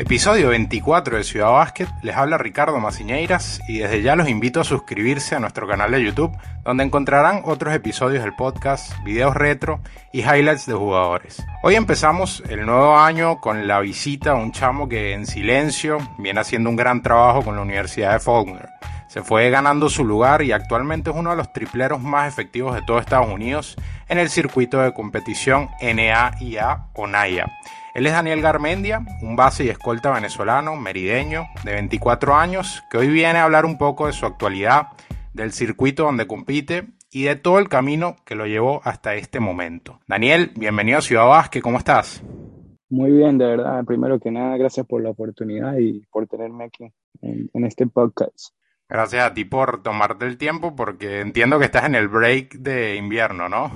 Episodio 24 de Ciudad Básquet, les habla Ricardo Maciñeiras y desde ya los invito a suscribirse a nuestro canal de YouTube, donde encontrarán otros episodios del podcast, videos retro y highlights de jugadores. Hoy empezamos el nuevo año con la visita a un chamo que en silencio viene haciendo un gran trabajo con la Universidad de Faulkner. Se fue ganando su lugar y actualmente es uno de los tripleros más efectivos de todo Estados Unidos en el circuito de competición NAIA o NAIA. Él es Daniel Garmendia, un base y escolta venezolano, merideño, de 24 años, que hoy viene a hablar un poco de su actualidad, del circuito donde compite y de todo el camino que lo llevó hasta este momento. Daniel, bienvenido a Ciudad Vázquez, ¿cómo estás? Muy bien, de verdad. Primero que nada, gracias por la oportunidad y por tenerme aquí en, en este podcast. Gracias a ti por tomarte el tiempo porque entiendo que estás en el break de invierno, ¿no?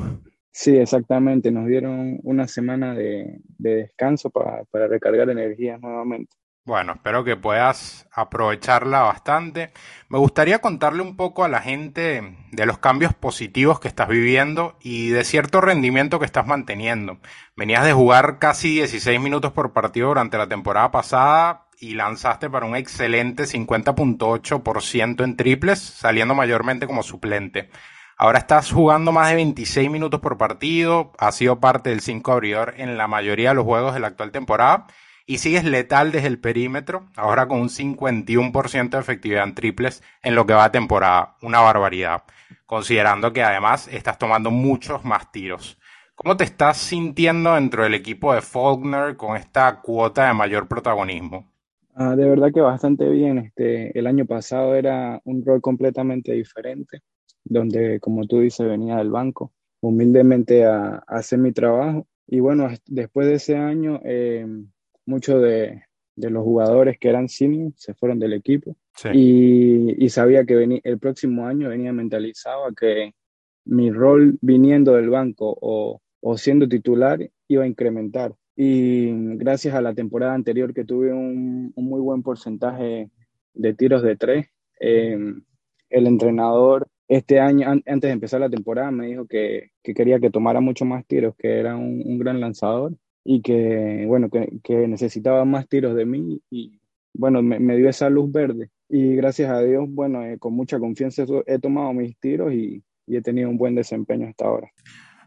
Sí, exactamente. Nos dieron una semana de, de descanso para recargar energías nuevamente. Bueno, espero que puedas aprovecharla bastante. Me gustaría contarle un poco a la gente de los cambios positivos que estás viviendo y de cierto rendimiento que estás manteniendo. Venías de jugar casi 16 minutos por partido durante la temporada pasada y lanzaste para un excelente 50.8% en triples, saliendo mayormente como suplente. Ahora estás jugando más de 26 minutos por partido, has sido parte del 5 abridor en la mayoría de los juegos de la actual temporada y sigues letal desde el perímetro, ahora con un 51% de efectividad en triples en lo que va a temporada, una barbaridad, considerando que además estás tomando muchos más tiros. ¿Cómo te estás sintiendo dentro del equipo de Faulkner con esta cuota de mayor protagonismo? Ah, de verdad que bastante bien. Este, el año pasado era un rol completamente diferente donde, como tú dices, venía del banco humildemente a, hacer mi trabajo. Y bueno, después de ese año, eh, muchos de, los jugadores que eran seniors se fueron del equipo y, sabía que venía, el próximo año venía mentalizado a que mi rol viniendo del banco o, siendo titular iba a incrementar. Y gracias a la temporada anterior que tuve un, muy buen porcentaje de tiros de tres, eh, el entrenador este año, antes de empezar la temporada, me dijo que, quería que tomara mucho más tiros, que era un, gran lanzador y que, bueno, que, necesitaba más tiros de mí y, bueno, me, dio esa luz verde. Y gracias a Dios, bueno, eh, con mucha confianza he tomado mis tiros y, y he tenido un buen desempeño hasta ahora.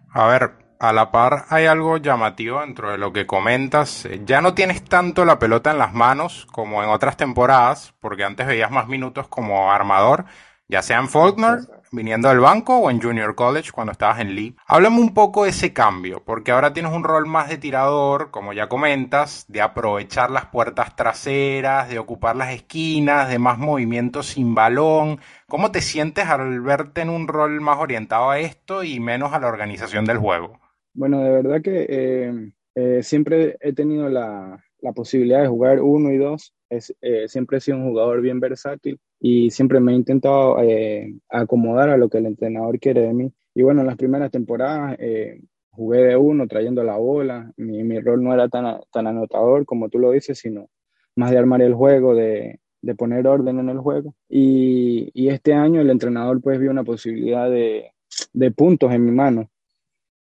A ver, a la par hay algo llamativo dentro de lo que comentas. Ya no tienes tanto la pelota en las manos como en otras temporadas, porque antes veías más minutos como armador, ya sea en Faulkner, viniendo del banco o en Junior College cuando estabas en Lee. Háblame un poco de ese cambio, porque ahora tienes un rol más de tirador, como ya comentas, de aprovechar las puertas traseras, de ocupar las esquinas, de más movimientos sin balón. ¿Cómo te sientes al verte en un rol más orientado a esto y menos a la organización del juego? Bueno, de verdad que eh, eh, siempre he tenido la, la posibilidad de jugar uno y dos. Es, eh, siempre he sido un jugador bien versátil y siempre me he intentado eh, acomodar a lo que el entrenador quiere de mí. Y bueno, en las primeras temporadas eh, jugué de uno, trayendo la bola. Mi, mi, rol no era tan, tan anotador como tú lo dices, sino más de armar el juego, de, de poner orden en el juego. Y, y, este año el entrenador pues vio una posibilidad de, de puntos en mi mano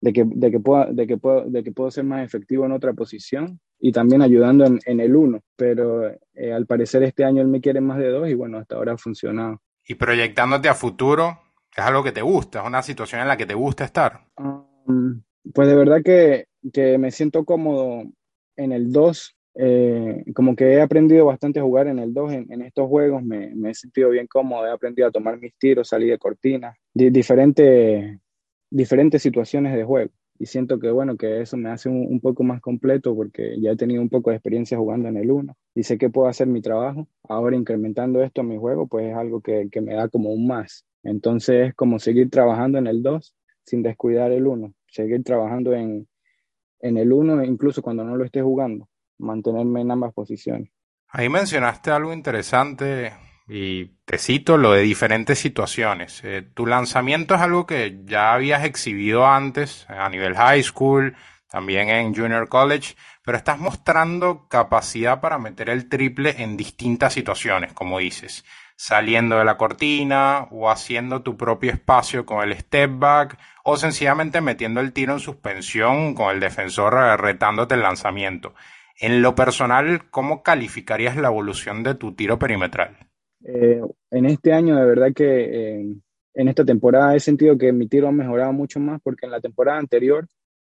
de que, de que, pueda, de, que puedo, de que puedo ser más efectivo en otra posición y también ayudando en, en el uno. Pero eh, al parecer este año él me quiere más de dos y bueno, hasta ahora ha funcionado. Y proyectándote a futuro, es algo que te gusta, es una situación en la que te gusta estar. Um, pues de verdad que, que, me siento cómodo en el 2. Eh, como que he aprendido bastante a jugar en el 2 en, en, estos juegos, me, me, he sentido bien cómodo, he aprendido a tomar mis tiros, salir de cortina, diferentes diferentes situaciones de juego. Y siento que, bueno, que eso me hace un, poco más completo porque ya he tenido un poco de experiencia jugando en el 1 y sé que puedo hacer mi trabajo. Ahora incrementando esto en mi juego, pues es algo que, que me da como un más. Entonces es como seguir trabajando en el 2 sin descuidar el 1, seguir trabajando en, en el 1 incluso cuando no lo esté jugando, mantenerme en ambas posiciones. Ahí mencionaste algo interesante y te cito lo de diferentes situaciones. Eh, tu lanzamiento es algo que ya habías exhibido antes a nivel high school, también en junior college, pero estás mostrando capacidad para meter el triple en distintas situaciones, como dices, saliendo de la cortina o haciendo tu propio espacio con el step back o sencillamente metiendo el tiro en suspensión con el defensor retándote el lanzamiento. En lo personal, ¿cómo calificarías la evolución de tu tiro perimetral? Eh, en este año, de verdad que eh, en esta temporada he sentido que mi tiro ha mejorado mucho más porque en la temporada anterior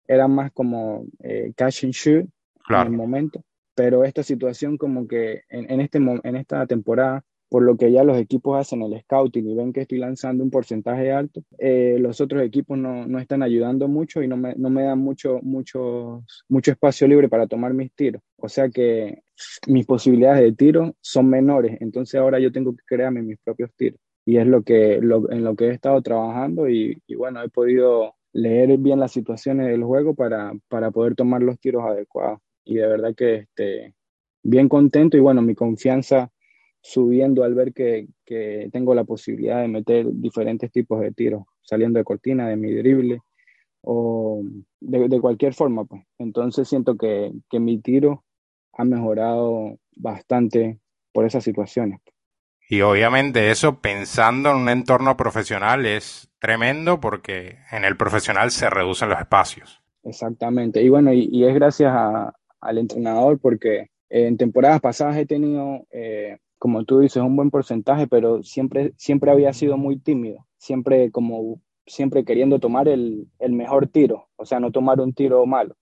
era más como eh, cash and shoot en el momento, pero esta situación como que en, en, este, en esta temporada por lo que ya los equipos hacen el scouting y ven que estoy lanzando un porcentaje alto, eh, los otros equipos no, no, están ayudando mucho y no me, no me dan mucho, mucho, mucho espacio libre para tomar mis tiros. O sea que mis posibilidades de tiro son menores, entonces ahora yo tengo que crearme mis propios tiros. Y es lo que, en lo que he estado trabajando y, y, bueno, he podido leer bien las situaciones del juego para, para poder tomar los tiros adecuados. Y de verdad que este, bien contento y bueno, mi confianza subiendo al ver que, que, tengo la posibilidad de meter diferentes tipos de tiros, saliendo de cortina, de mi drible o de, de cualquier forma. Pues. Entonces siento que, que, mi tiro ha mejorado bastante por esas situaciones. Y obviamente eso pensando en un entorno profesional es tremendo porque en el profesional se reducen los espacios. Exactamente. Y bueno, y, y es gracias a, al entrenador porque en temporadas pasadas he tenido eh, como tú dices, un buen porcentaje, pero siempre, siempre había sido muy tímido, siempre como siempre queriendo tomar el, el mejor tiro, o sea, no tomar un tiro malo.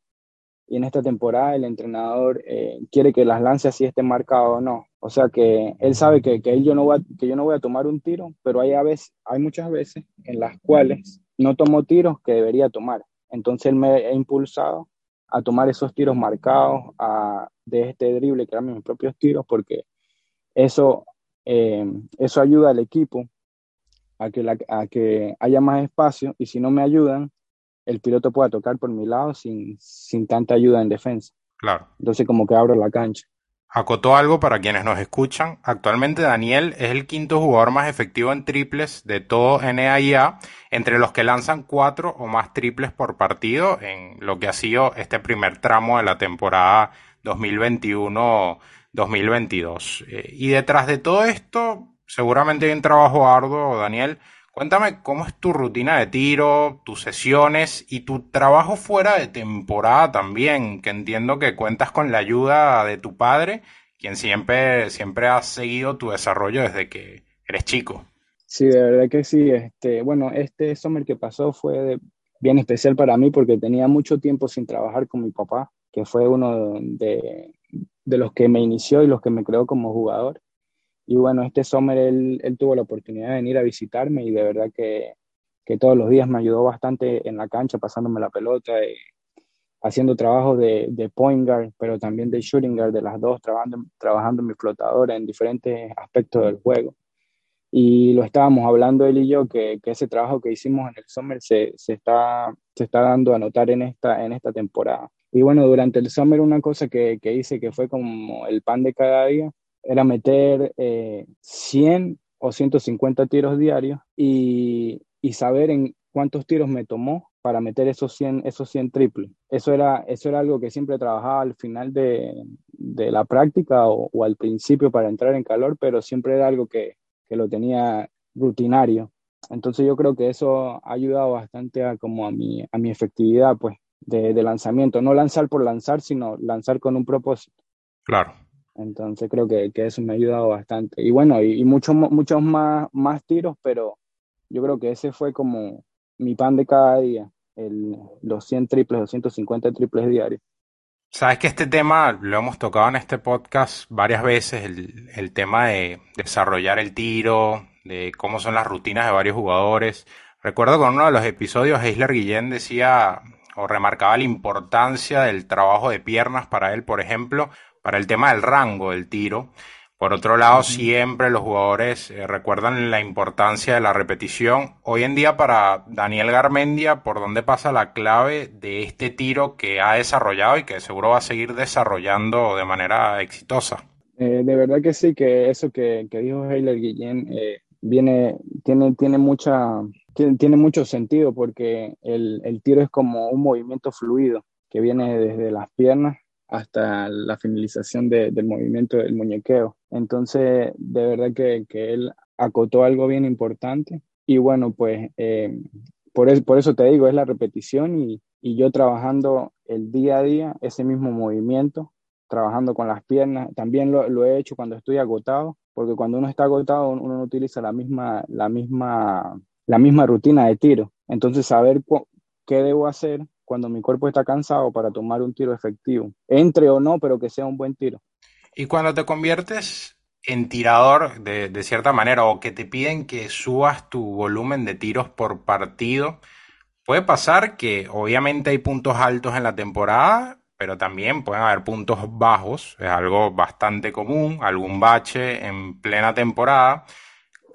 Y en esta temporada el entrenador eh, quiere que las lances así estén marcadas o no. O sea que él sabe que, que, yo no voy a, que yo no voy a tomar un tiro, pero hay, a veces, hay muchas veces en las cuales no tomo tiros que debería tomar. Entonces él me ha impulsado a tomar esos tiros marcados, a, de este drible, crearme mis propios tiros, porque eso, eh, eso ayuda al equipo a que, a que haya más espacio y si no me ayudan, el piloto pueda tocar por mi lado sin, sin tanta ayuda en defensa. Claro. Entonces como que abro la cancha. Acotó algo para quienes nos escuchan. Actualmente Daniel es el quinto jugador más efectivo en triples de todo NAIA, entre los que lanzan cuatro o más triples por partido en lo que ha sido este primer tramo de la temporada 2021 2022. Eh, y detrás de todo esto, seguramente hay un trabajo arduo, Daniel. Cuéntame cómo es tu rutina de tiro, tus sesiones y tu trabajo fuera de temporada también, que entiendo que cuentas con la ayuda de tu padre, quien siempre, siempre ha seguido tu desarrollo desde que eres chico. Sí, de verdad que sí. Este, bueno, este summer que pasó fue bien especial para mí porque tenía mucho tiempo sin trabajar con mi papá, que fue uno de, de los que me inició y los que me creó como jugador. Y bueno, este summer él, él tuvo la oportunidad de venir a visitarme y de verdad que, que, todos los días me ayudó bastante en la cancha, pasándome la pelota, eh, haciendo trabajo de, de, point guard, pero también de shooting guard, de las dos, trabajando, trabajando mi flotadora en diferentes aspectos del juego. Y lo estábamos hablando él y yo, que, que ese trabajo que hicimos en el summer se, se, está, se está dando a notar en esta, en esta temporada. Y bueno, durante el summer una cosa que, que hice que fue como el pan de cada día era meter eh, 100 o 150 tiros diarios y, y, saber en cuántos tiros me tomó para meter esos 100, esos 100 triples. Eso era, eso era algo que siempre trabajaba al final de, de la práctica o, o, al principio para entrar en calor, pero siempre era algo que, que lo tenía rutinario. Entonces yo creo que eso ha ayudado bastante a, como a, mi, a mi efectividad, pues de, de, lanzamiento, no lanzar por lanzar, sino lanzar con un propósito. Claro. Entonces creo que, que eso me ha ayudado bastante. Y bueno, y, y muchos muchos más, más tiros, pero yo creo que ese fue como mi pan de cada día, el, los 100 triples, 250 triples diarios. Sabes que este tema lo hemos tocado en este podcast varias veces, el, el tema de desarrollar el tiro, de cómo son las rutinas de varios jugadores. Recuerdo con uno de los episodios, Eisler Guillén decía o remarcaba la importancia del trabajo de piernas para él, por ejemplo, para el tema del rango del tiro. Por otro lado, siempre los jugadores eh, recuerdan la importancia de la repetición. Hoy en día para Daniel Garmendia, ¿por dónde pasa la clave de este tiro que ha desarrollado y que seguro va a seguir desarrollando de manera exitosa? Eh, de verdad que sí, que eso que, que dijo Heiler Guillén eh, viene, tiene, tiene mucha, tiene, mucho sentido porque el, el, tiro es como un movimiento fluido que viene desde las piernas hasta la finalización de, del movimiento del muñequeo. Entonces, de verdad que, que él acotó algo bien importante y bueno, pues eh, por, es, por eso te digo, es la repetición y, y yo trabajando el día a día ese mismo movimiento trabajando con las piernas. También lo, lo, he hecho cuando estoy agotado, porque cuando uno está agotado uno no utiliza la misma, la misma, la misma rutina de tiro. Entonces saber qué debo hacer cuando mi cuerpo está cansado para tomar un tiro efectivo, entre o no, pero que sea un buen tiro. Y cuando te conviertes en tirador de, de cierta manera o que te piden que subas tu volumen de tiros por partido, puede pasar que obviamente hay puntos altos en la temporada pero también pueden haber puntos bajos, es algo bastante común, algún bache en plena temporada.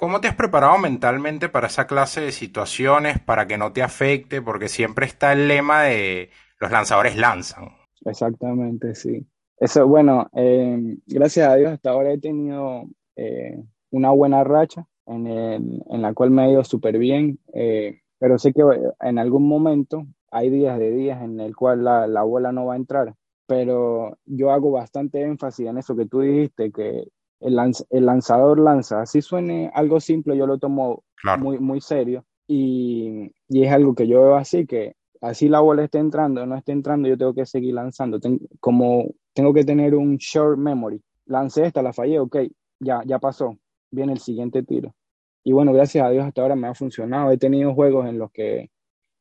¿Cómo te has preparado mentalmente para esa clase de situaciones, para que no te afecte? Porque siempre está el lema de los lanzadores lanzan. Exactamente, sí. Eso, bueno, eh, gracias a Dios hasta ahora he tenido eh, una buena racha en, la cual me ha ido súper bien, eh, pero sé que en algún momento hay días de días en el cual la, la, bola no va a entrar, pero yo hago bastante énfasis en eso que tú dijiste, que el, el lanzador lanza, así suene algo simple, yo lo tomo muy, muy serio y, y, es algo que yo veo así, que así la bola esté entrando o no esté entrando, yo tengo que seguir lanzando, como tengo que tener un short memory, lancé esta, la fallé, ok, ya, ya pasó, viene el siguiente tiro. Y bueno, gracias a Dios hasta ahora me ha funcionado. He tenido juegos en los que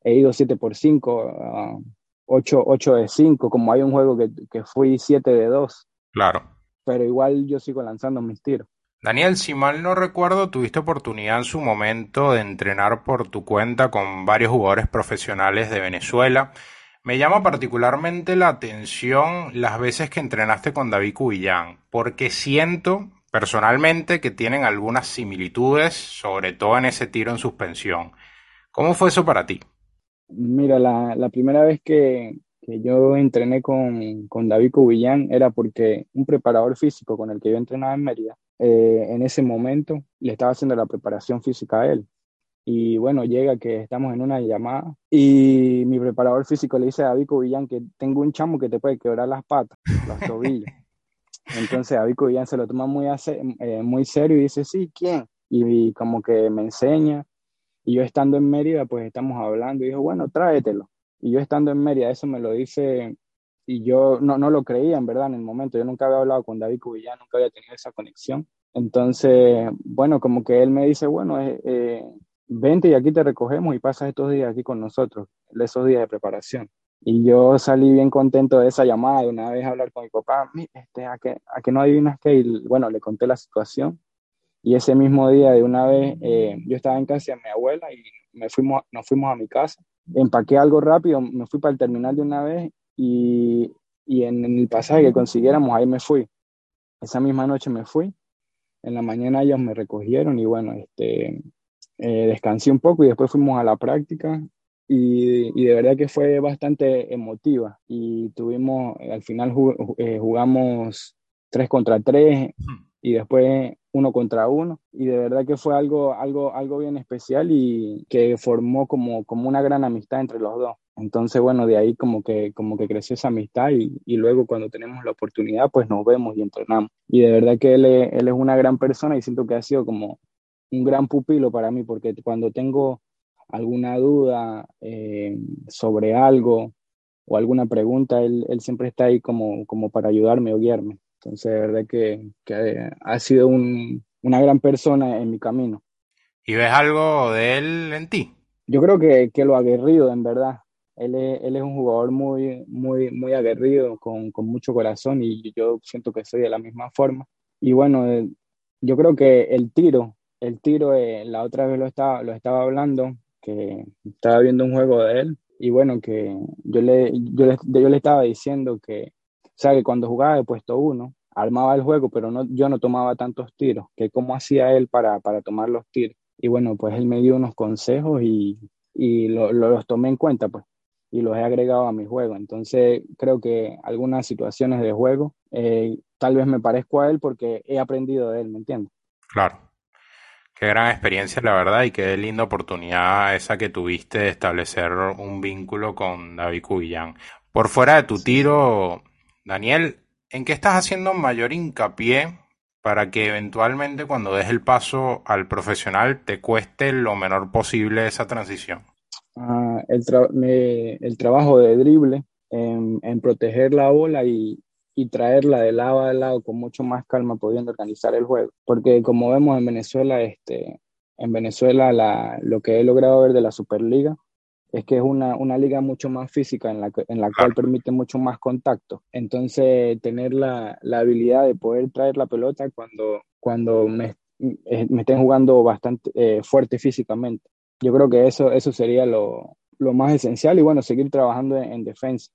he ido 7 por 5, 8, 8 de 5, como hay un juego que, que fui 7 de 2. Claro. Pero igual yo sigo lanzando mis tiros. Daniel, si mal no recuerdo, tuviste oportunidad en su momento de entrenar por tu cuenta con varios jugadores profesionales de Venezuela. Me llama particularmente la atención las veces que entrenaste con David Cubillán, porque siento personalmente que tienen algunas similitudes, sobre todo en ese tiro en suspensión. ¿Cómo fue eso para ti? Mira, la, la primera vez que, que, yo entrené con, con David Cubillán era porque un preparador físico con el que yo entrenaba en Mérida, eh, en ese momento le estaba haciendo la preparación física a él. Y bueno, llega que estamos en una llamada y mi preparador físico le dice a David Cubillán que tengo un chamo que te puede quebrar las patas, los tobillos. Entonces David Cubillán se lo toma muy, eh, muy serio y dice, sí, ¿quién? y como que me enseña y yo estando en Mérida, pues estamos hablando y dijo, bueno, tráetelo. Y yo estando en Mérida, eso me lo dice y yo no, no lo creía en verdad en el momento. Yo nunca había hablado con David Cubillán, nunca había tenido esa conexión. Entonces, bueno, como que él me dice, bueno, eh, eh, vente y aquí te recogemos y pasas estos días aquí con nosotros, esos días de preparación. Y yo salí bien contento de esa llamada, de una vez hablar con mi papá, este, ¿a, que, ¿a que no adivinas qué? Y bueno, le conté la situación y ese mismo día, de una vez, eh, yo estaba en casa de mi abuela y me fuimos, nos fuimos a mi casa. Empaqué algo rápido, me fui para el terminal de una vez y, y en, el pasaje que consiguiéramos, ahí me fui. Esa misma noche me fui. En la mañana ellos me recogieron y bueno, este, eh, descansé un poco y después fuimos a la práctica y, y, de verdad que fue bastante emotiva y tuvimos, al final eh, jugamos tres contra tres y después uno contra uno y de verdad que fue algo, algo, algo bien especial y que formó como, como una gran amistad entre los dos. Entonces, bueno, de ahí como que, como que creció esa amistad y, y luego cuando tenemos la oportunidad, pues nos vemos y entrenamos. Y de verdad que él es, él es una gran persona y siento que ha sido como un gran pupilo para mí, porque cuando tengo alguna duda eh, sobre algo o alguna pregunta, él, él siempre está ahí como, como para ayudarme o guiarme. Entonces, de verdad que, que ha sido un, una gran persona en mi camino. ¿Y ves algo de él en ti? Yo creo que, que lo aguerrido, en verdad. Él es, él es un jugador muy, muy, muy aguerrido, con, con, mucho corazón y yo siento que soy de la misma forma. Y bueno, eh, yo creo que el tiro, el tiro, eh, la otra vez lo estaba, lo estaba hablando, que estaba viendo un juego de él y bueno, que yo le, yo le, yo le estaba diciendo que sea que cuando jugaba de puesto uno, armaba el juego, pero no, yo no tomaba tantos tiros, que cómo hacía él para, para tomar los tiros. Y bueno, pues él me dio unos consejos y, y lo, los tomé en cuenta, pues, y los he agregado a mi juego. Entonces, creo que algunas situaciones de juego, eh, tal vez me parezco a él porque he aprendido de él, ¿me entiendes? Claro. Qué gran experiencia, la verdad, y qué linda oportunidad esa que tuviste de establecer un vínculo con David Cubillán. Por fuera de tu tiro, Daniel, ¿en qué estás haciendo mayor hincapié para que eventualmente cuando des el paso al profesional te cueste lo menor posible esa transición? Uh, el, trabajo de drible, en, proteger la bola y, traerla de lado a lado con mucho más calma, pudiendo organizar el juego. Porque como vemos en Venezuela, este, en Venezuela la, lo que he logrado ver de la Superliga es que es una, una liga mucho más física en la, en la cual permite mucho más contacto. Entonces, tener la, la habilidad de poder traer la pelota cuando, cuando me, eh, me estén jugando bastante eh, fuerte físicamente. Yo creo que eso, eso sería lo, lo más esencial y bueno, seguir trabajando en defensa,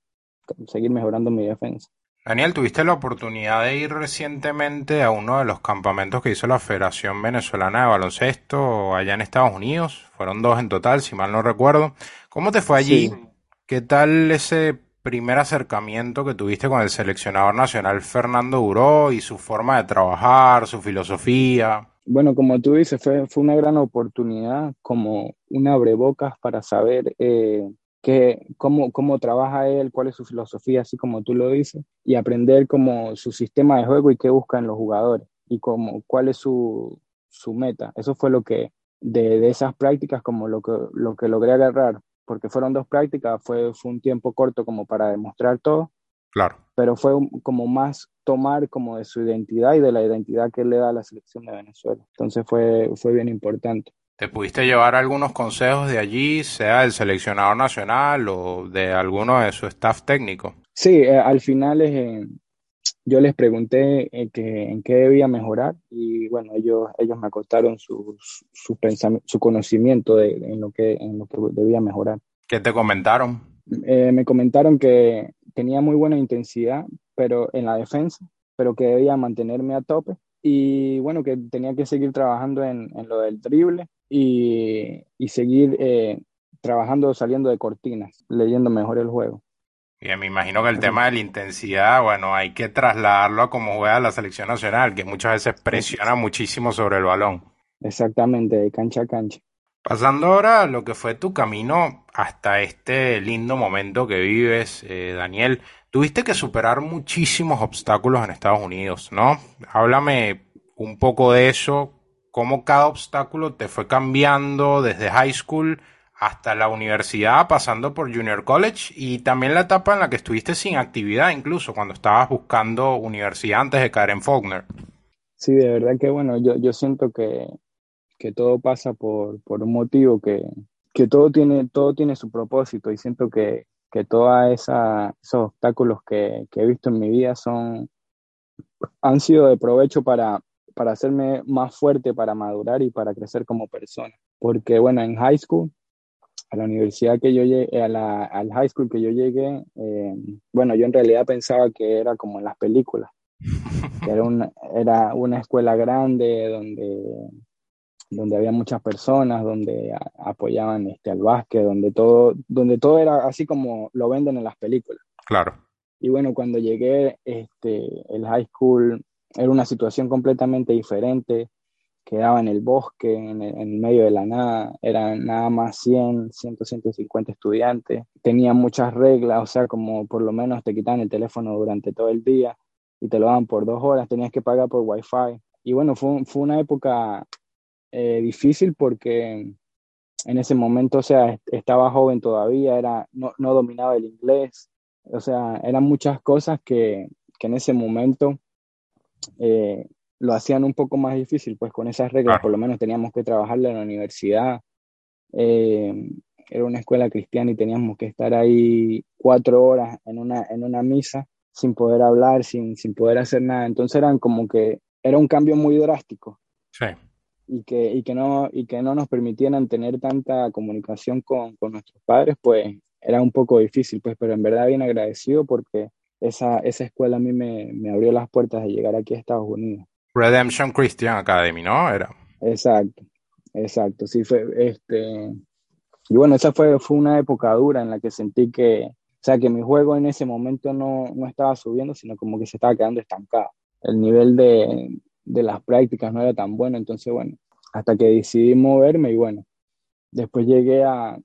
seguir mejorando mi defensa. Daniel, ¿tuviste la oportunidad de ir recientemente a uno de los campamentos que hizo la Federación Venezolana de Baloncesto allá en Estados Unidos? Fueron dos en total, si mal no recuerdo. ¿Cómo te fue allí? ¿Qué tal ese primer acercamiento que tuviste con el seleccionador nacional Fernando Buró y su forma de trabajar, su filosofía? Bueno, como tú dices, fue, fue una gran oportunidad, como un abrebocas para saber eh, cómo, cómo trabaja él, cuál es su filosofía, así como tú lo dices, y aprender como su sistema de juego y qué buscan los jugadores y cómo, cuál es su, su meta. Eso fue lo que, de, de, esas prácticas, como lo que, lo que logré agarrar, porque fueron dos prácticas, fue, fue un tiempo corto como para demostrar todo. Claro. Pero fue como más tomar como de su identidad y de la identidad que le da a la selección de Venezuela. Entonces fue, fue bien importante. ¿Te pudiste llevar algunos consejos de allí, sea del seleccionador nacional o de alguno de su staff técnico? Sí, eh, al final eh, yo les pregunté eh, que, en qué debía mejorar y bueno, ellos, ellos me acotaron su, su, su conocimiento de, en, lo que, en lo que debía mejorar. ¿Qué te comentaron? me comentaron que tenía muy buena intensidad pero en la defensa, pero que debía mantenerme a tope y bueno, que tenía que seguir trabajando en, en lo del drible y, y seguir eh, trabajando saliendo de cortinas, leyendo mejor el juego. Bien, me imagino que el tema de la intensidad, bueno, hay que trasladarlo a cómo juega la selección nacional, que muchas veces presiona muchísimo sobre el balón. Exactamente, de cancha a cancha. Pasando ahora a lo que fue tu camino hasta este lindo momento que vives, eh, Daniel, tuviste que superar muchísimos obstáculos en Estados Unidos, ¿no? Háblame un poco de eso, cómo cada obstáculo te fue cambiando desde high school hasta la universidad, pasando por junior college y también la etapa en la que estuviste sin actividad, incluso cuando estabas buscando universidad antes de caer en Faulkner. Sí, de verdad que bueno, yo, yo siento que, que todo pasa por, por un motivo, que, que, todo, tiene, todo tiene su propósito y siento que, que todos esos obstáculos que, que, he visto en mi vida son, han sido de provecho para, para hacerme más fuerte, para madurar y para crecer como persona. Porque bueno, en high school, a la universidad que yo llegué, a la, al high school que yo llegué, eh, bueno, yo en realidad pensaba que era como en las películas. era, una, era una escuela grande donde, donde había muchas personas, donde apoyaban este, al básquet, donde todo, donde todo era así como lo venden en las películas. Claro. Y bueno, cuando llegué, este, el high school era una situación completamente diferente. Quedaba en el bosque, en medio de la nada. Eran nada más 100, 100, 150 estudiantes. Tenía muchas reglas, o sea, como por lo menos te quitaban el teléfono durante todo el día y te lo daban por dos horas. Tenías que pagar por wifi. Y bueno, fue, fue una época eh, difícil porque en ese momento, o sea, estaba joven todavía, era, no, no dominaba el inglés, o sea, eran muchas cosas que, que en ese momento eh, lo hacían un poco más difícil, pues con esas reglas por lo menos teníamos que trabajarla en la universidad. Eh, era una escuela cristiana y teníamos que estar ahí cuatro horas en una, en una misa sin poder hablar, sin, sin poder hacer nada. Entonces eran como que era un cambio muy drástico. Sí. Y que, y que, no, y que no nos permitieran tener tanta comunicación con, con nuestros padres, pues era un poco difícil, pues, pero en verdad bien agradecido porque esa, esa escuela a mí me, me, abrió las puertas de llegar aquí a Estados Unidos. Redemption Christian Academy, ¿no? Era. Exacto, exacto. Sí, fue este. Y bueno, esa fue, fue una época dura en la que sentí que, o sea, que mi juego en ese momento no, no estaba subiendo, sino como que se estaba quedando estancado. El nivel de, de las prácticas no era tan bueno, entonces, bueno, hasta que decidí moverme y bueno, después llegué a,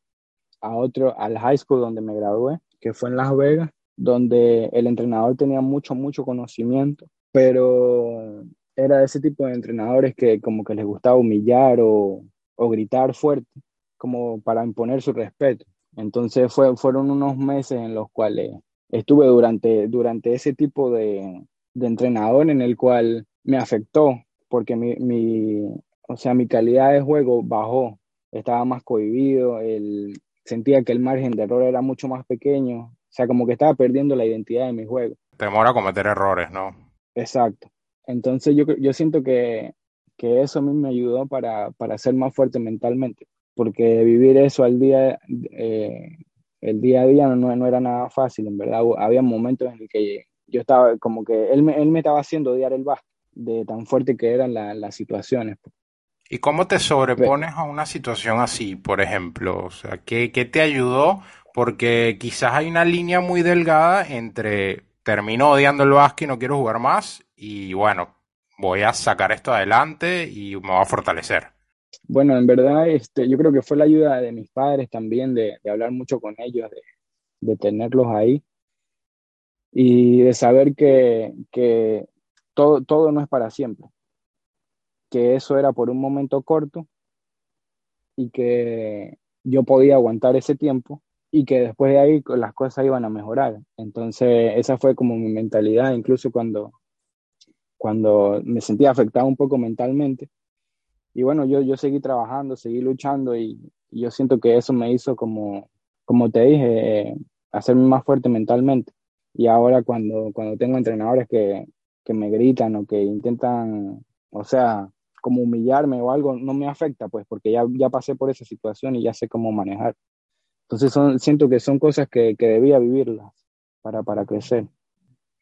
a otro, al high school donde me gradué, que fue en Las Vegas, donde el entrenador tenía mucho, mucho conocimiento, pero era ese tipo de entrenadores que como que les gustaba humillar o, o gritar fuerte, como para imponer su respeto. Entonces fue, fueron unos meses en los cuales estuve durante, durante ese tipo de, de entrenador en el cual me afectó porque mi, mi, o sea, mi calidad de juego bajó, estaba más cohibido, el, sentía que el margen de error era mucho más pequeño, o sea, como que estaba perdiendo la identidad de mi juego. Temor a cometer errores, ¿no? Exacto. Entonces yo, yo siento que, que eso a mí me ayudó para, para ser más fuerte mentalmente, porque vivir eso al día, eh, el día a día no, no, era nada fácil, en verdad. Había momentos en el que yo estaba como que él me, él me estaba haciendo odiar el básquet, de tan fuerte que eran las situaciones. ¿Y cómo te sobrepones a una situación así, por ejemplo? O sea, ¿qué, ¿qué, te ayudó? Porque quizás hay una línea muy delgada entre termino odiando el básquet y no quiero jugar más y bueno, voy a sacar esto adelante y me va a fortalecer. Bueno, en verdad, este, yo creo que fue la ayuda de mis padres también, de, hablar mucho con ellos, de, de, tenerlos ahí y de saber que, que todo, todo no es para siempre, que eso era por un momento corto y que yo podía aguantar ese tiempo y que después de ahí las cosas iban a mejorar. Entonces, esa fue como mi mentalidad, incluso cuando, cuando me sentía afectado un poco mentalmente. Y bueno, yo, yo seguí trabajando, seguí luchando y, yo siento que eso me hizo como, como te dije, eh, hacerme más fuerte mentalmente. Y ahora cuando, cuando tengo entrenadores que, que me gritan o que intentan, o sea, como humillarme o algo, no me afecta, pues, porque ya, ya pasé por esa situación y ya sé cómo manejar. Entonces son, siento que son cosas que, que debía vivirlas para, para crecer.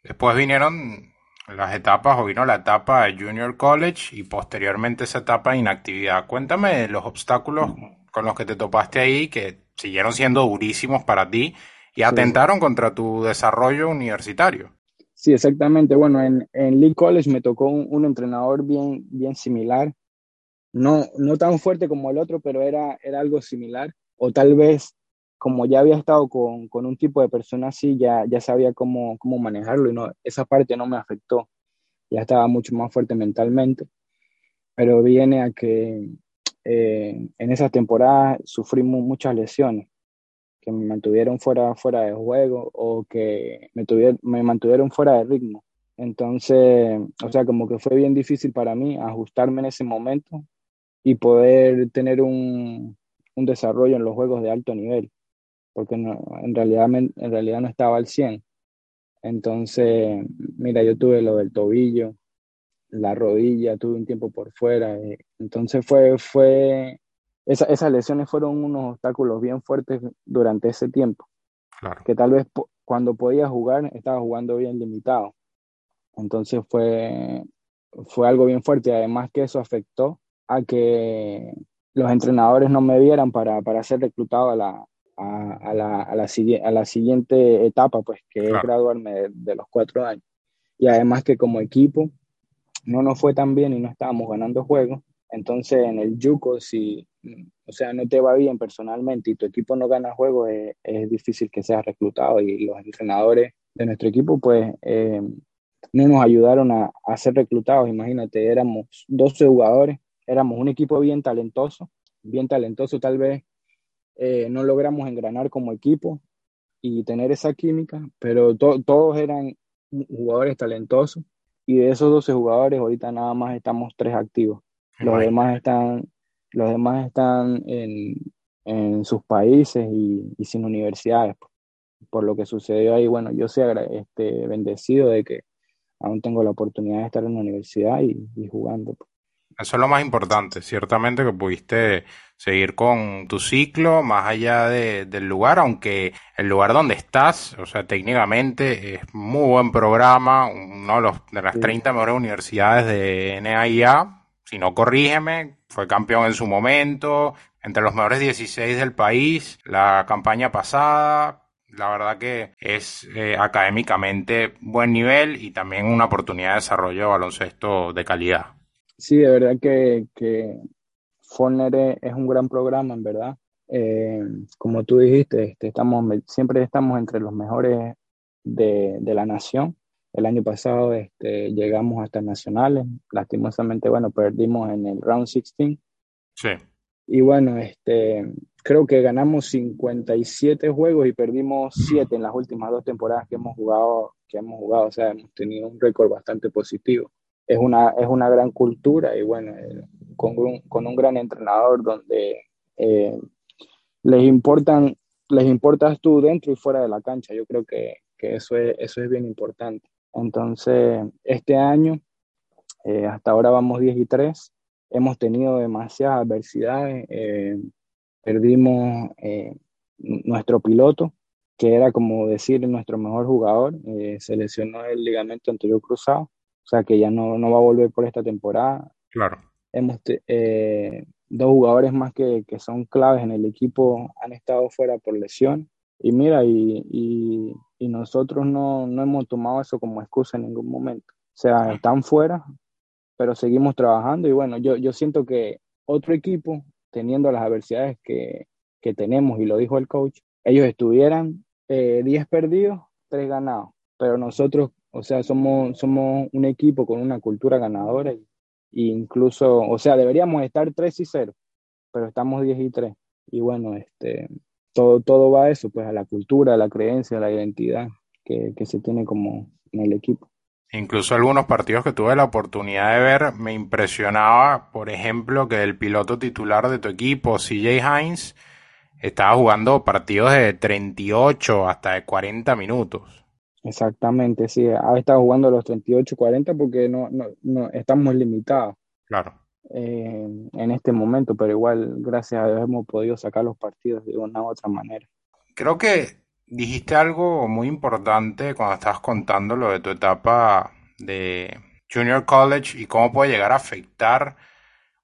Después vinieron las etapas o vino la etapa de Junior College y posteriormente esa etapa de inactividad. Cuéntame los obstáculos con los que te topaste ahí que siguieron siendo durísimos para ti y atentaron contra tu desarrollo universitario. Sí, exactamente. Bueno, en, en Lee College me tocó un, entrenador bien, bien similar. No, no tan fuerte como el otro, pero era, era algo similar. O tal vez, como ya había estado con, con un tipo de persona así, ya, ya sabía cómo, cómo manejarlo y no, esa parte no me afectó. Ya estaba mucho más fuerte mentalmente. Pero viene a que eh, en esa temporada sufrimos muchas lesiones que me mantuvieron fuera, fuera de juego o que me, tuvieron, me mantuvieron fuera de ritmo. Entonces, o sea, como que fue bien difícil para mí ajustarme en ese momento y poder tener un, un desarrollo en los juegos de alto nivel, porque en, realidad, en realidad no estaba al 100. Entonces, mira, yo tuve lo del tobillo, la rodilla, tuve un tiempo por fuera. Eh, entonces fue, fue, esas lesiones fueron unos obstáculos bien fuertes durante ese tiempo. Que tal vez cuando podía jugar estaba jugando bien limitado. Entonces fue, fue algo bien fuerte. Además que eso afectó a que los entrenadores no me vieran para, para ser reclutado a la, a, la, a, la, a la siguiente etapa, pues que es graduarme de, de, los cuatro años. Y además que como equipo no nos fue tan bien y no estábamos ganando juegos. Entonces en el Yuko, si, o sea, no te va bien personalmente y tu equipo no gana juegos, es, es difícil que seas reclutado y los entrenadores de nuestro equipo, pues, eh, no nos ayudaron a, a, ser reclutados. Imagínate, éramos 12 jugadores, éramos un equipo bien talentoso, bien talentoso, tal vez eh, no logramos engranar como equipo y tener esa química, pero to todos eran jugadores talentosos y de esos 12 jugadores ahorita nada más estamos tres activos. Los demás están los demás están en, en sus países y, y, sin universidades. Por lo que sucedió ahí, bueno, yo soy este, bendecido de que aún tengo la oportunidad de estar en la universidad y, y jugando. Eso es lo más importante, ciertamente que pudiste seguir con tu ciclo más allá de, del lugar, aunque el lugar donde estás, o sea, técnicamente es muy buen programa, uno de, los, de las 30 mejores universidades de NAIA, si no corrígeme, fue campeón en su momento, entre los mejores 16 del país, la campaña pasada, la verdad que es eh, académicamente buen nivel y también una oportunidad de desarrollo de baloncesto de calidad. Sí, de verdad que, que es un gran programa, en verdad. Eh, como tú dijiste, este, estamos, siempre estamos entre los mejores de, de la nación el año pasado este, llegamos hasta nacionales, lastimosamente, bueno, perdimos en el round 16. Sí. Y bueno, este, creo que ganamos 57 juegos y perdimos 7 en las últimas dos temporadas que hemos jugado, que hemos jugado, o sea, hemos tenido un récord bastante positivo. Es una, es una gran cultura y bueno, eh, con, un, con un gran entrenador donde eh, les importan, les importas tú dentro y fuera de la cancha. Yo creo que, que eso, es, eso es bien importante. Entonces, este año, eh, hasta ahora vamos 10 y 3, hemos tenido demasiadas adversidades. Eh, perdimos eh, nuestro piloto, que era como decir nuestro mejor jugador, se lesionó el ligamento anterior cruzado, sea que ya no, no va a volver por esta temporada. Claro. Hemos dos jugadores más que, que, son claves en el equipo han estado fuera por lesión. Y mira, y, y, y nosotros no, no, hemos tomado eso como excusa en ningún momento. O sea, están fuera, pero seguimos trabajando y bueno, yo, yo siento que otro equipo, teniendo las adversidades que, que tenemos, y lo dijo el coach, ellos estuvieran 10 eh, perdidos, 3 ganados, pero nosotros, o sea, somos, somos un equipo con una cultura ganadora y, incluso, o sea, deberíamos estar 3 y 0, pero estamos 10 y 3. Y bueno, este, todo, todo va a eso, pues a la cultura, a la creencia, a la identidad que, que se tiene como en el equipo. Incluso algunos partidos que tuve la oportunidad de ver me impresionaba, por ejemplo, que el piloto titular de tu equipo, CJ Hines, estaba jugando partidos de 38 hasta de 40 minutos. Exactamente, sí, ha estado jugando los 38, 40 porque no, no, no estamos limitados. Claro. Eh, en este momento, pero igual, gracias a Dios, hemos podido sacar los partidos de una u otra manera. Creo que dijiste algo muy importante cuando estabas contando lo de tu etapa de Junior College y cómo puede llegar a afectar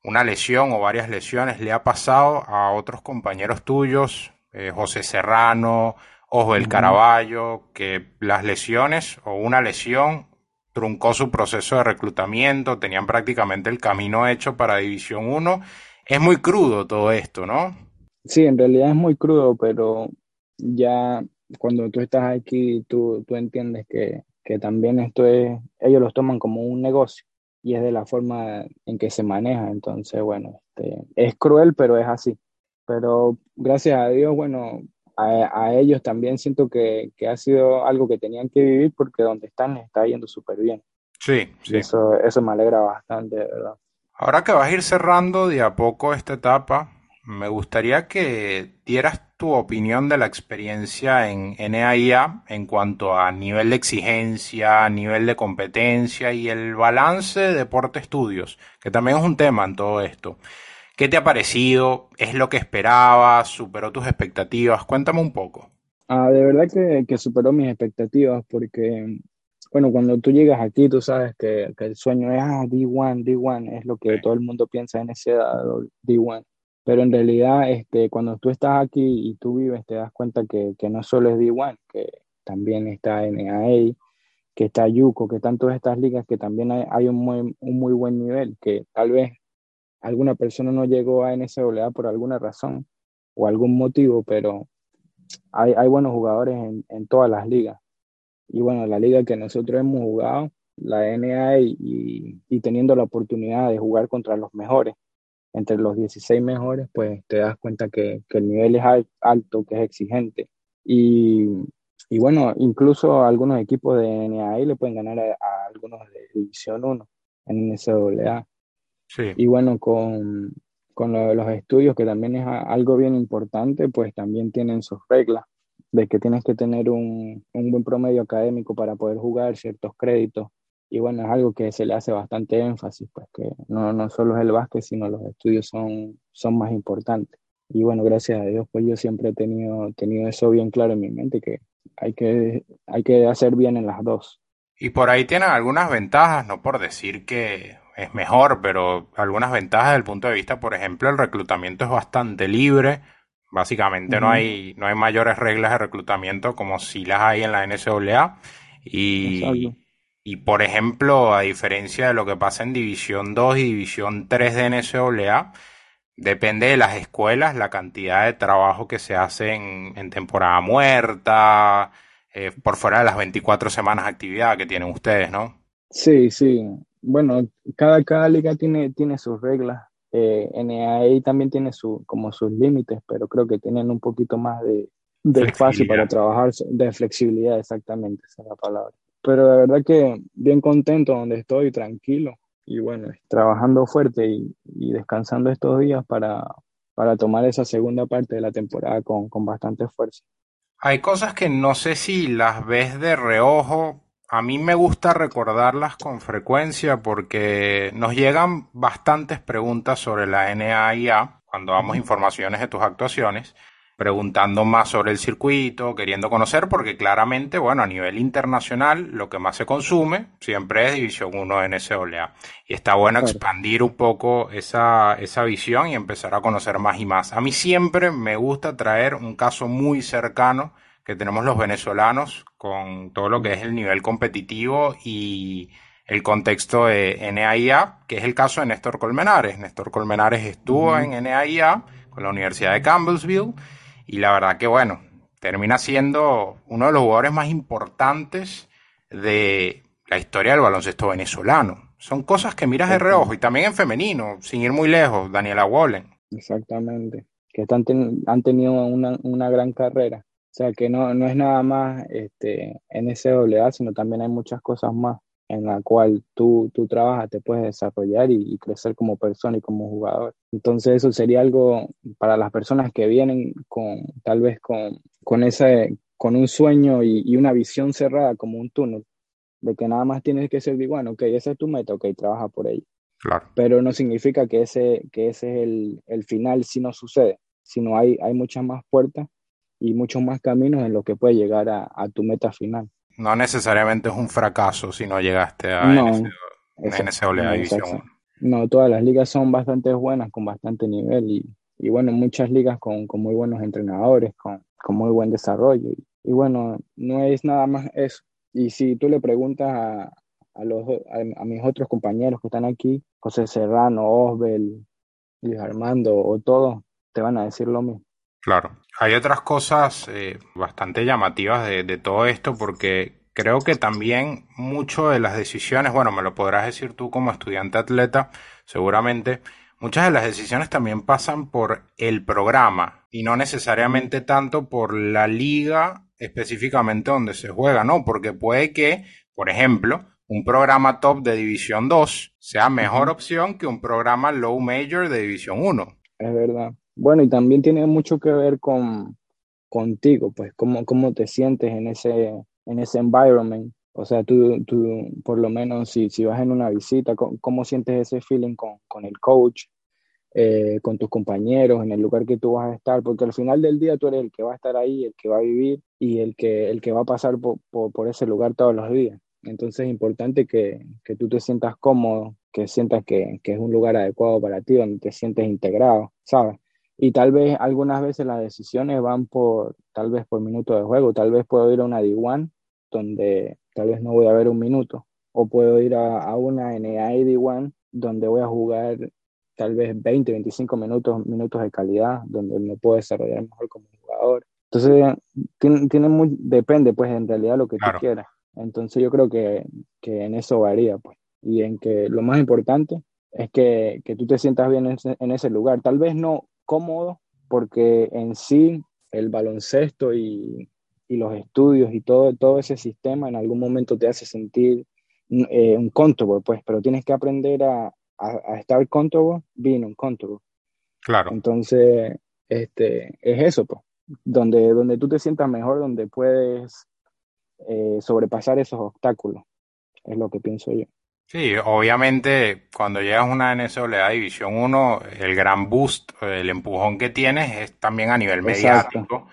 una lesión o varias lesiones. Le ha pasado a otros compañeros tuyos, eh, José Serrano, Oswald Caraballo, que las lesiones o una lesión truncó su proceso de reclutamiento, tenían prácticamente el camino hecho para División 1. Es muy crudo todo esto, ¿no? Sí, en realidad es muy crudo, pero ya cuando tú estás aquí, tú, tú entiendes que, que también esto es, ellos los toman como un negocio y es de la forma en que se maneja. Entonces, bueno, este, es cruel, pero es así. Pero gracias a Dios, bueno, a, ellos también siento que, que, ha sido algo que tenían que vivir porque donde están les está yendo súper bien. Sí, sí. Eso, eso me alegra bastante, de verdad. Ahora que vas a ir cerrando de a poco esta etapa, me gustaría que dieras tu opinión de la experiencia en NAIA en cuanto a nivel de exigencia, nivel de competencia y el balance de deporte estudios, que también es un tema en todo esto. ¿Qué te ha parecido? ¿Es lo que esperabas? ¿Superó tus expectativas? Cuéntame un poco. Ah, de verdad que, que superó mis expectativas porque, bueno, cuando tú llegas aquí, tú sabes que, que el sueño es ah, D1, D1, es lo que todo el mundo piensa en ese D1 pero en realidad este, cuando tú estás aquí y tú vives te das cuenta que, que no solo es D1, que también está NAA, que está Yuko, que están todas estas ligas que también hay, hay un, muy, un muy buen nivel, que tal vez alguna persona no llegó a NCAA por alguna razón o algún motivo, pero hay, hay buenos jugadores en, en, todas las ligas. Y bueno, la liga que nosotros hemos jugado, la NAA, y, y teniendo la oportunidad de jugar contra los mejores, entre los 16 mejores, pues te das cuenta que, que el nivel es alto, que es exigente. Y, y, bueno, incluso algunos equipos de NAI le pueden ganar a, algunos de División 1 en NCAA. Sí. Y bueno, con, con lo de los estudios, que también es algo bien importante, pues también tienen sus reglas de que tienes que tener un, un buen promedio académico para poder jugar ciertos créditos y bueno, es algo que se le hace bastante énfasis, pues que no, no solo es el básquet, sino los estudios son, son más importantes. Y bueno, gracias a Dios, pues yo siempre he tenido, tenido eso bien claro en mi mente, que hay, que hay que hacer bien en las dos. Y por ahí tienen algunas ventajas, no por decir que es mejor, pero algunas ventajas desde el punto de vista, por ejemplo, el reclutamiento es bastante libre. Básicamente no, hay, no hay mayores reglas de reclutamiento como si las hay en la NCAA. Y, y por ejemplo, a diferencia de lo que pasa en División 2 y División 3 de NCAA, depende de las escuelas la cantidad de trabajo que se hace en, temporada muerta, eh, por fuera de las 24 semanas de actividad que tienen ustedes, ¿no? Sí, sí. Bueno, cada, cada liga tiene, tiene sus reglas. Eh, también tiene su, como sus límites, pero creo que tienen un poquito más de, de espacio para trabajar, de flexibilidad, exactamente, esa es la palabra. Pero de verdad que bien contento donde estoy, tranquilo, y bueno, trabajando fuerte y, y descansando estos días para, para tomar esa segunda parte de la temporada con, con bastante fuerza. Hay cosas que no sé si las ves de reojo. A mí me gusta recordarlas con frecuencia porque nos llegan bastantes preguntas sobre la NAIA cuando damos informaciones de tus actuaciones preguntando más sobre el circuito, queriendo conocer, porque claramente, bueno, a nivel internacional, lo que más se consume siempre es División 1 de NCAA. Y está bueno expandir un poco esa, esa visión y empezar a conocer más y más. A mí siempre me gusta traer un caso muy cercano que tenemos los venezolanos con todo lo que es el nivel competitivo y el contexto de NAIA, que es el caso de Néstor Colmenares. Néstor Colmenares estuvo en NAIA con la Universidad de Campbellsville y la verdad que bueno, termina siendo uno de los jugadores más importantes de la historia del baloncesto venezolano. Son cosas que miras de reojo y también en femenino, sin ir muy lejos, Daniela Wallen. Exactamente, que están han tenido una, una, gran carrera. O sea, que no, no es nada más este, NCAA, sino también hay muchas cosas más en la cual tú, tú trabajas, te puedes desarrollar y, crecer como persona y como jugador. Entonces eso sería algo para las personas que vienen con tal vez con, con, ese, con un sueño y, una visión cerrada como un túnel, de que nada más tienes que ser, bueno, ok, esa es tu meta, ok, trabaja por ello. Claro. Pero no significa que ese, que ese es el, el final si no sucede, sino hay, hay muchas más puertas y muchos más caminos en los que puedes llegar a, a tu meta final no necesariamente es un fracaso si no llegaste a no, NCAA División No, todas las ligas son bastante buenas, con bastante nivel y, y bueno, muchas ligas con, con, muy buenos entrenadores, con, con muy buen desarrollo. Y, bueno, no es nada más eso. Y si tú le preguntas a, a, los, a, mis otros compañeros que están aquí, José Serrano, Osbel, Luis Armando o todos, te van a decir lo mismo. Claro. Hay otras cosas eh, bastante llamativas de, de, todo esto porque creo que también mucho de las decisiones, bueno, me lo podrás decir tú como estudiante atleta, seguramente, muchas de las decisiones también pasan por el programa y no necesariamente tanto por la liga específicamente donde se juega, ¿no? Porque puede que, por ejemplo, un programa top de División 2 sea mejor opción que un programa low major de División 1. Es verdad. Bueno, y también tiene mucho que ver con contigo, pues cómo, cómo te sientes en ese, en ese environment. O sea, tú, tú por lo menos si, si vas en una visita, ¿cómo, sientes ese feeling con, con el coach, eh, con tus compañeros, en el lugar que tú vas a estar? Porque al final del día tú eres el que va a estar ahí, el que va a vivir y el que, el que va a pasar por, por, ese lugar todos los días. Entonces es importante que, que tú te sientas cómodo, que sientas que, que, es un lugar adecuado para ti, donde te sientes integrado, ¿sabes? Y tal vez algunas veces las decisiones van por, tal vez por minuto de juego, tal vez puedo ir a una D1 donde tal vez no voy a ver un minuto, o puedo ir a, a una NAI D1 donde voy a jugar tal vez 20, 25 minutos, minutos de calidad, donde me puedo desarrollar mejor como jugador. Entonces, tiene, tiene muy, depende pues en realidad lo que tú quieras. Entonces yo creo que, que, en eso varía pues. Y en que lo más importante es que, que tú te sientas bien en ese, en ese lugar. Tal vez no cómodo porque en sí el baloncesto y, y, los estudios y todo, todo ese sistema en algún momento te hace sentir eh, un comfortable, pues, pero tienes que aprender a, a, estar comfortable being uncomfortable. Claro. Entonces, este, es eso, pues, donde, donde tú te sientas mejor, donde puedes eh, sobrepasar esos obstáculos, es lo que pienso yo. Sí, obviamente cuando llegas a una NCAA División 1, el gran boost, el empujón que tienes es también a nivel mediático,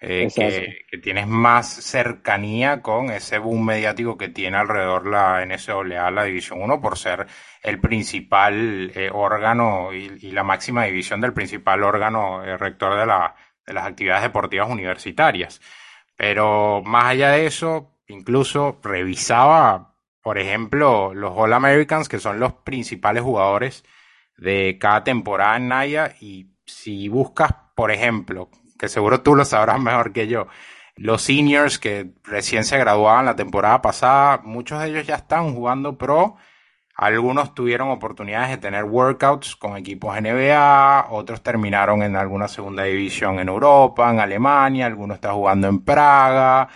eh, que, tienes más cercanía con ese boom mediático que tiene alrededor la NCAA, la División 1, por ser el principal eh, órgano y, la máxima división del principal órgano eh, rector de, la, de las actividades deportivas universitarias. Pero más allá de eso, incluso revisaba por ejemplo, los All Americans, que son los principales jugadores de cada temporada en Naya, y si buscas, por ejemplo, que seguro tú lo sabrás mejor que yo, los seniors que recién se graduaban la temporada pasada, muchos de ellos ya están jugando pro Algunos tuvieron oportunidades de tener workouts con equipos NBA, otros terminaron en alguna segunda división en Europa, en Alemania, algunos están jugando en Praga.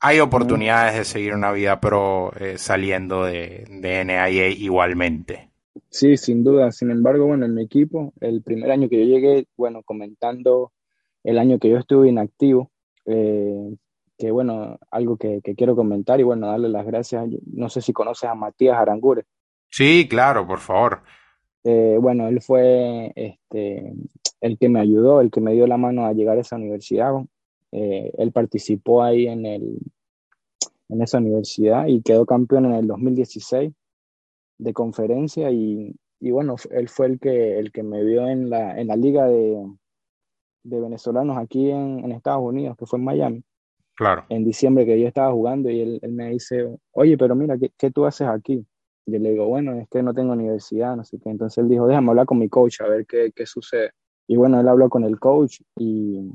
Hay oportunidades de seguir una vida pro eh, saliendo de, de NIA igualmente. Sí, sin duda. Sin embargo, bueno, en mi equipo, el primer año que yo llegué, bueno, comentando el año que yo estuve inactivo, eh, que bueno, algo que, quiero comentar y bueno, darle las gracias. No sé si conoces a Matías Arangure. Sí, claro, por favor. Eh, bueno, él fue este, el que me ayudó, el que me dio la mano a llegar a esa universidad. Eh, él participó ahí en, el, en esa universidad y quedó campeón en el 2016 de conferencia y, y bueno, él fue el que, el que me vio en la, en la liga de, de venezolanos aquí en, en, Estados Unidos, que fue en Miami. Claro. En diciembre que yo estaba jugando y él, él me dice, oye, pero mira, ¿qué, ¿qué, tú haces aquí? Yo le digo, bueno, es que no tengo universidad, no sé qué. Entonces él dijo, déjame hablar con mi coach a ver qué, qué sucede. Y bueno, él habló con el coach y,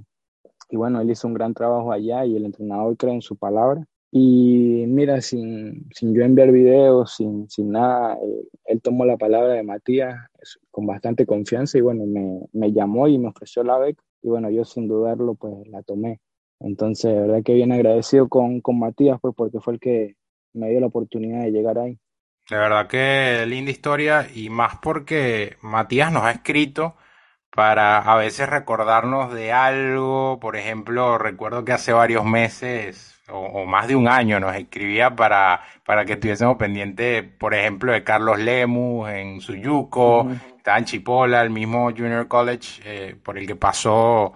y bueno, él hizo un gran trabajo allá y el entrenador cree en su palabra. Y mira, sin, sin yo enviar videos, sin, sin nada, eh, él tomó la palabra de Matías con bastante confianza y bueno, me, me, llamó y me ofreció la beca y bueno, yo sin dudarlo pues la tomé. Entonces, de verdad que bien agradecido con, con Matías pues porque fue el que me dio la oportunidad de llegar ahí. De verdad que linda historia y más porque Matías nos ha escrito para a veces recordarnos de algo. Por ejemplo, recuerdo que hace varios meses o, más de un año nos escribía para, para que estuviésemos pendientes, por ejemplo, de Carlos Lemus en Suyuco, estaba en Chipola, el mismo Junior College eh, por el que pasó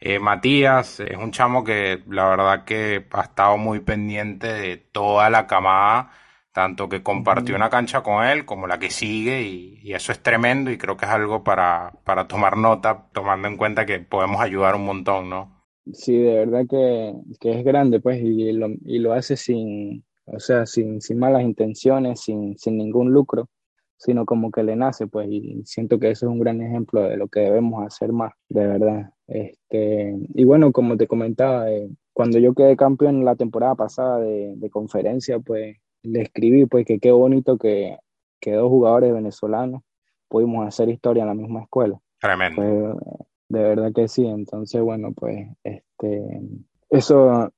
eh, Matías. Es un chamo que la verdad que ha estado muy pendiente de toda la camada, tanto que compartió una cancha con él como la que sigue, y, y, eso es tremendo y creo que es algo para, para tomar nota, tomando en cuenta que podemos ayudar un montón, ¿no? Sí, de verdad que, es grande, pues, y lo, y lo hace sin, o sea, sin, sin malas intenciones, sin, sin ningún lucro, sino como que le nace, pues, y siento que eso es un gran ejemplo de lo que debemos hacer más, de verdad. Este, y bueno, como te comentaba, eh, cuando yo quedé campeón la temporada pasada de, de, conferencia, pues, le escribí, pues, que qué bonito que, que dos jugadores venezolanos pudimos hacer historia en la misma escuela. Tremendo. Pues, de verdad que sí. Entonces, bueno, pues este, eso,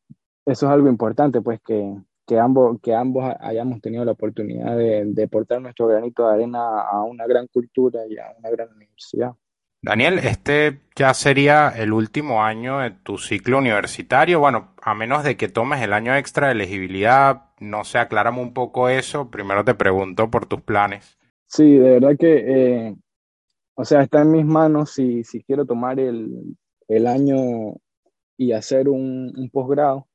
eso es algo importante, pues que, que, ambos, que ambos hayamos tenido la oportunidad de, de portar nuestro granito de arena a una gran cultura y a una gran universidad. Daniel, este ya sería el último año de tu ciclo universitario. Bueno, a menos de que tomes el año extra de elegibilidad, no sé, aclárame un poco eso. Primero te pregunto por tus planes. Sí, de verdad que eh, o sea, está en mis manos si, si quiero tomar el, el año y hacer un, un posgrado,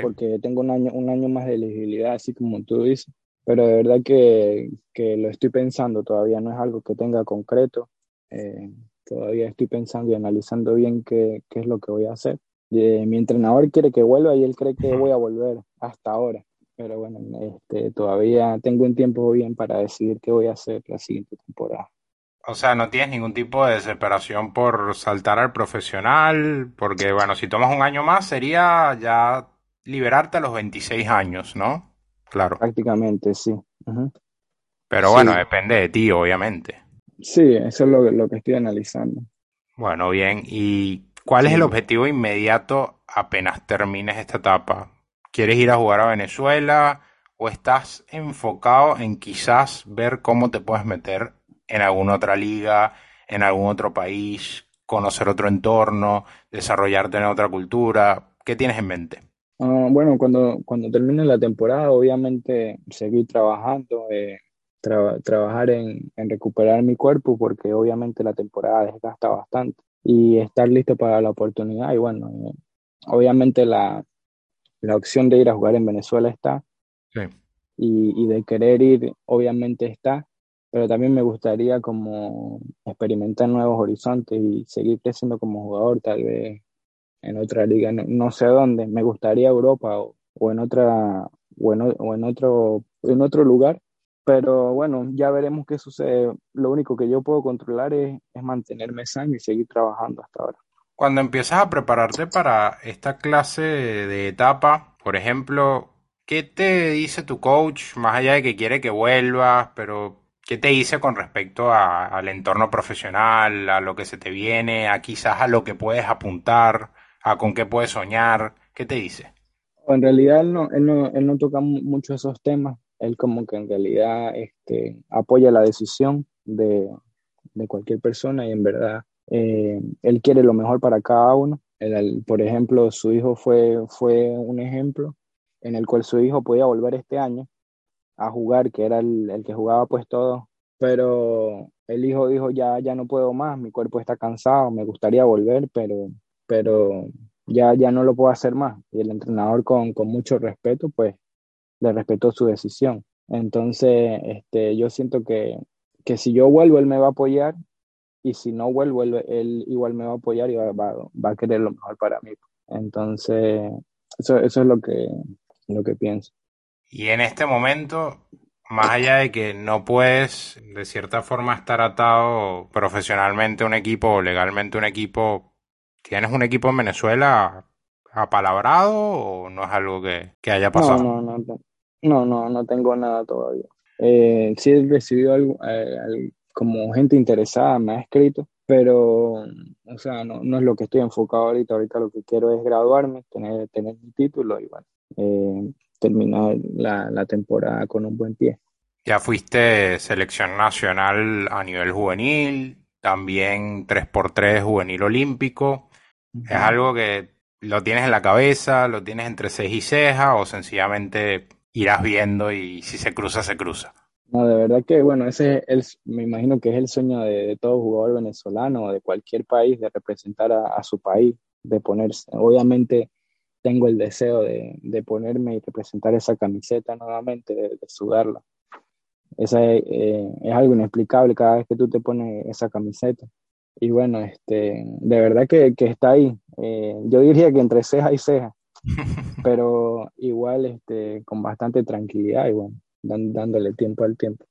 porque tengo un año, un año más de elegibilidad, así como tú dices, pero de verdad que, que lo estoy pensando todavía, no es algo que tenga concreto, eh, todavía estoy pensando y analizando bien qué, qué es lo que voy a hacer. Eh, mi entrenador quiere que vuelva y él cree que voy a volver hasta ahora, pero bueno, este, todavía tengo un tiempo bien para decidir qué voy a hacer la siguiente temporada. O sea, no tienes ningún tipo de desesperación por saltar al profesional, porque bueno, si tomas un año más sería ya liberarte a los 26 años, ¿no? Claro. Prácticamente, sí. Pero bueno, depende de ti, obviamente. Sí, eso es lo, lo que estoy analizando. Bueno, bien. ¿Y cuál es el objetivo inmediato apenas termines esta etapa? ¿Quieres ir a jugar a Venezuela o estás enfocado en quizás ver cómo te puedes meter en alguna otra liga, en algún otro país, conocer otro entorno, desarrollarte en otra cultura? ¿Qué tienes en mente? Uh, bueno, cuando, cuando termine la temporada, obviamente seguir trabajando, eh, tra trabajar en, en, recuperar mi cuerpo, porque obviamente la temporada desgasta bastante, y estar listo para la oportunidad. Y bueno, eh, obviamente la, la opción de ir a jugar en Venezuela está, sí. y, y de querer ir, obviamente está, pero también me gustaría como experimentar nuevos horizontes y seguir creciendo como jugador, tal vez en otra liga, no, sé dónde, me gustaría Europa o, o en otra o en, o en, otro en otro lugar, pero bueno, ya veremos qué sucede. Lo único que yo puedo controlar es, es mantenerme sano y seguir trabajando hasta ahora. Cuando empiezas a prepararte para esta clase de etapa, por ejemplo, ¿qué te dice tu coach, más allá de que quiere que vuelvas, pero qué te dice con respecto al entorno profesional, a lo que se te viene, a quizás a lo que puedes apuntar, a con qué puedes soñar? ¿Qué te dice? En realidad él no, él no, él no toca mucho esos temas, él como que en realidad este, apoya la decisión de, de cualquier persona y en verdad eh, él quiere lo mejor para cada uno. por ejemplo, su hijo fue, fue un ejemplo en el cual su hijo podía volver este año a jugar, que era el, el que jugaba pues todo, pero el hijo dijo ya, ya no puedo más, mi cuerpo está cansado, me gustaría volver, pero, pero ya, ya no lo puedo hacer más. Y el entrenador con, con mucho respeto, pues le respetó su decisión. Entonces, este, yo siento que, que si yo vuelvo, él me va a apoyar y si no vuelvo, él, igual me va a apoyar y va, va, a querer lo mejor para mí. Entonces, eso, eso es lo que, lo que pienso. Y en este momento, más allá de que no puedes de cierta forma estar atado profesionalmente a un equipo o legalmente a un equipo, ¿tienes un equipo en Venezuela apalabrado o no es algo que, haya pasado? No, no, no, no, no, no tengo nada todavía. Eh, sí he recibido algo, eh, como gente interesada, me ha escrito, pero, o sea, no, no, es lo que estoy enfocado ahorita. Ahorita lo que quiero es graduarme, tener, tener mi título y bueno, eh, terminar la, la temporada con un buen pie. Ya fuiste selección nacional a nivel juvenil, también 3x3 juvenil olímpico. ¿Es algo que lo tienes en la cabeza, lo tienes entre ceja y ceja o sencillamente irás viendo y si se cruza, se cruza? No, de verdad que, bueno, ese es me imagino que es el sueño de, todo jugador venezolano o de cualquier país, de representar a, su país, de ponerse. Obviamente tengo el deseo de, de ponerme y representar esa camiseta nuevamente, de, sudarla. Esa eh, es, algo inexplicable cada vez que tú te pones esa camiseta. Y bueno, este, de verdad que, que está ahí. Eh, yo diría que entre ceja y ceja, pero igual este, con bastante tranquilidad y bueno dándole tiempo al tiempo.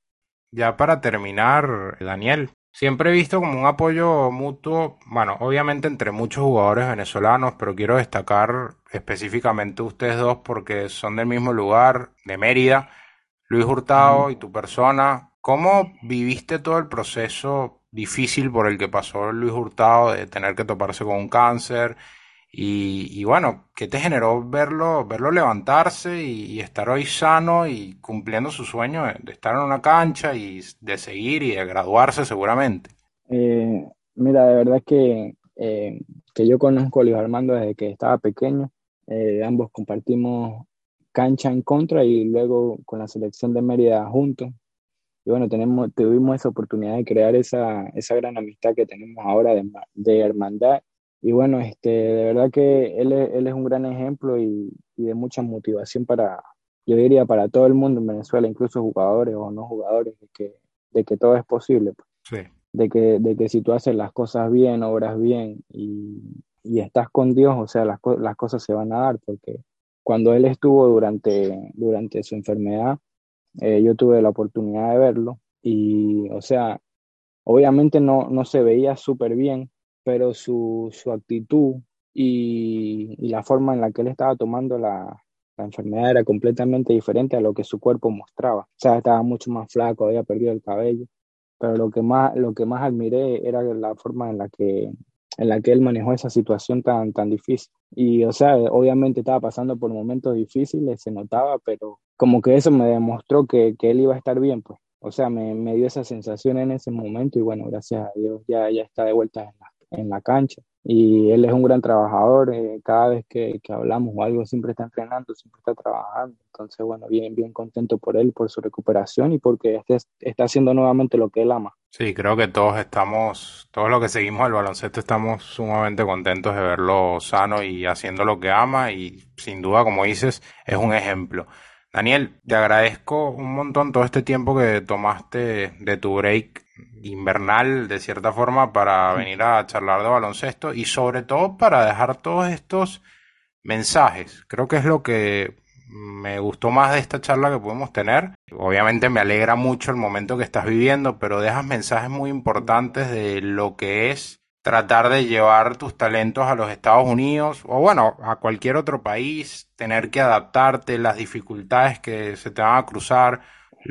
Ya para terminar, Daniel, siempre he visto como un apoyo mutuo, bueno, obviamente entre muchos jugadores venezolanos, pero quiero destacar específicamente ustedes dos porque son del mismo lugar, de Mérida, Luis Hurtado y tu persona. ¿Cómo viviste todo el proceso difícil por el que pasó Luis Hurtado de tener que toparse con un cáncer y, bueno, ¿qué te generó verlo, verlo levantarse y, estar hoy sano y cumpliendo su sueño de estar en una cancha y de seguir y de graduarse seguramente? Eh, mira, de verdad que, eh, que yo conozco a Luis Armando desde que estaba pequeño. Eh, ambos compartimos cancha en contra y luego con la selección de Mérida juntos. Y bueno, tenemos, tuvimos esa oportunidad de crear esa, esa gran amistad que tenemos ahora de, de hermandad y bueno, este, de verdad que él, él es un gran ejemplo y, y, de mucha motivación para, yo diría, para todo el mundo en Venezuela, incluso jugadores o no jugadores, de que, de que todo es posible. Pues. Sí. De, que, de que si tú haces las cosas bien, obras bien y, y estás con Dios, o sea, las, las cosas se van a dar, porque cuando él estuvo durante, durante su enfermedad, eh, yo tuve la oportunidad de verlo y, o sea, obviamente no, no se veía súper bien, pero su, su actitud y, la forma en la que él estaba tomando la, la, enfermedad era completamente diferente a lo que su cuerpo mostraba. O sea, estaba mucho más flaco, había perdido el cabello, pero lo que más, lo que más admiré era la forma en la que en la que él manejó esa situación tan, tan difícil. Y, o sea, obviamente estaba pasando por momentos difíciles, se notaba, pero como que eso me demostró que, que él iba a estar bien, pues. O sea, me, me, dio esa sensación en ese momento y bueno, gracias a Dios ya, ya está de vuelta en la, en la cancha. Y él es un gran trabajador, eh, cada vez que, que, hablamos o algo siempre está entrenando, siempre está trabajando. Entonces, bueno, bien, bien contento por él, por su recuperación y porque este, está haciendo nuevamente lo que él ama. Sí, creo que todos estamos, todos los que seguimos el baloncesto estamos sumamente contentos de verlo sano y haciendo lo que ama y sin duda, como dices, es un ejemplo. Daniel, te agradezco un montón todo este tiempo que tomaste de tu break invernal de cierta forma para venir a charlar de baloncesto y sobre todo para dejar todos estos mensajes. Creo que es lo que me gustó más de esta charla que podemos tener. Obviamente me alegra mucho el momento que estás viviendo, pero dejas mensajes muy importantes de lo que es tratar de llevar tus talentos a los Estados Unidos o bueno, a cualquier otro país, tener que adaptarte, las dificultades que se te van a cruzar,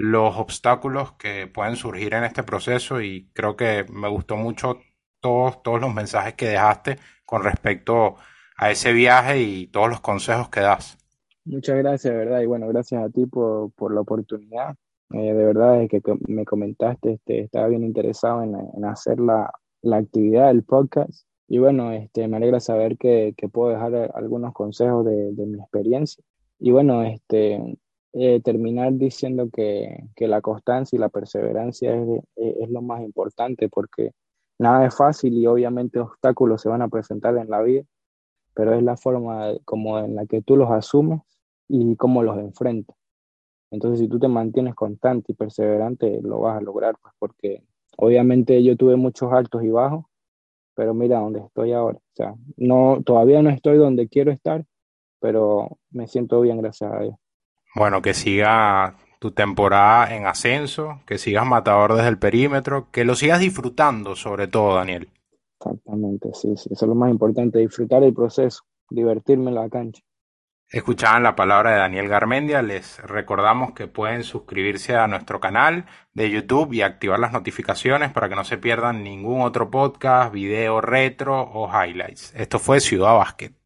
los obstáculos que pueden surgir en este proceso y creo que me gustó mucho todos, todos los mensajes que dejaste con respecto a ese viaje y todos los consejos que das. Muchas gracias, verdad, y bueno, gracias a ti por, por la oportunidad. Eh, de verdad, es que me comentaste, este, estaba bien interesado en, en hacer la, la, actividad del podcast. Y bueno, este, me alegra saber que, que puedo dejar algunos consejos de, de, mi experiencia. Y bueno, este, eh, terminar diciendo que, que, la constancia y la perseverancia es, es, lo más importante porque nada es fácil y obviamente obstáculos se van a presentar en la vida, pero es la forma como en la que tú los asumes y cómo los enfrentas. Entonces, si tú te mantienes constante y perseverante, lo vas a lograr, pues porque obviamente yo tuve muchos altos y bajos, pero mira dónde estoy ahora. O sea, no, todavía no estoy donde quiero estar, pero me siento bien, gracias a Dios. Bueno, que siga tu temporada en ascenso, que sigas matador desde el perímetro, que lo sigas disfrutando sobre todo, Daniel. Exactamente, sí, sí, eso es lo más importante, disfrutar el proceso, divertirme en la cancha. Escuchaban la palabra de Daniel Garmendia. Les recordamos que pueden suscribirse a nuestro canal de YouTube y activar las notificaciones para que no se pierdan ningún otro podcast, video retro o highlights. Esto fue Ciudad Basket.